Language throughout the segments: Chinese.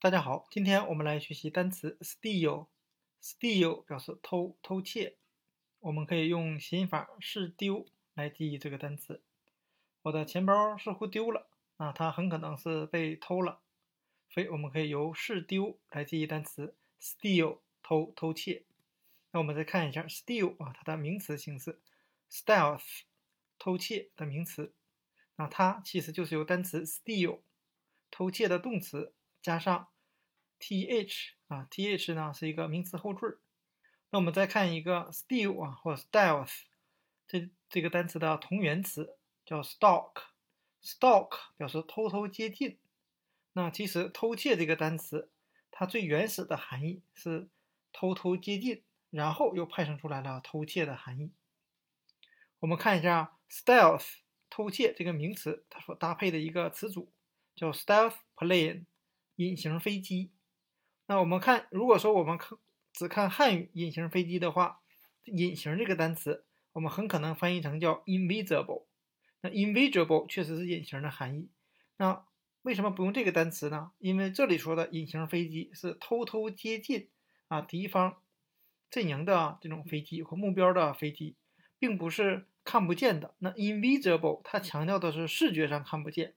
大家好，今天我们来学习单词 steal。steal 表示偷、偷窃。我们可以用谐音法“是丢”来记忆这个单词。我的钱包似乎丢了，啊，它很可能是被偷了。所以我们可以由“是丢”来记忆单词 steal，偷、偷窃。那我们再看一下 steal 啊，它的名词形式 stealth，偷窃的名词。那它其实就是由单词 steal，偷窃的动词。加上 th 啊，th 呢是一个名词后缀。那我们再看一个 steal 啊，或者 stealth 这这个单词的同源词叫 stalk，stalk 表示偷偷接近。那其实偷窃这个单词，它最原始的含义是偷偷接近，然后又派生出来了偷窃的含义。我们看一下 stealth 偷窃这个名词，它所搭配的一个词组叫 stealth plane。隐形飞机，那我们看，如果说我们看只看汉语“隐形飞机”的话，“隐形”这个单词，我们很可能翻译成叫 “invisible”。那 “invisible” 确实是隐形的含义。那为什么不用这个单词呢？因为这里说的隐形飞机是偷偷接近啊敌方阵营的这种飞机和目标的飞机，并不是看不见的。那 “invisible” 它强调的是视觉上看不见。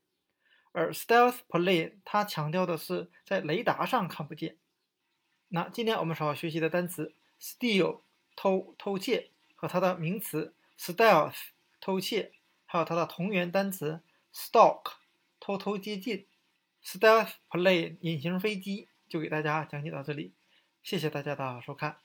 而 stealth plane 它强调的是在雷达上看不见。那今天我们所要学习的单词 steal 偷偷窃和它的名词 stealth 偷窃，还有它的同源单词 stalk 偷偷接近，stealth plane 隐形飞机，就给大家讲解到这里。谢谢大家的收看。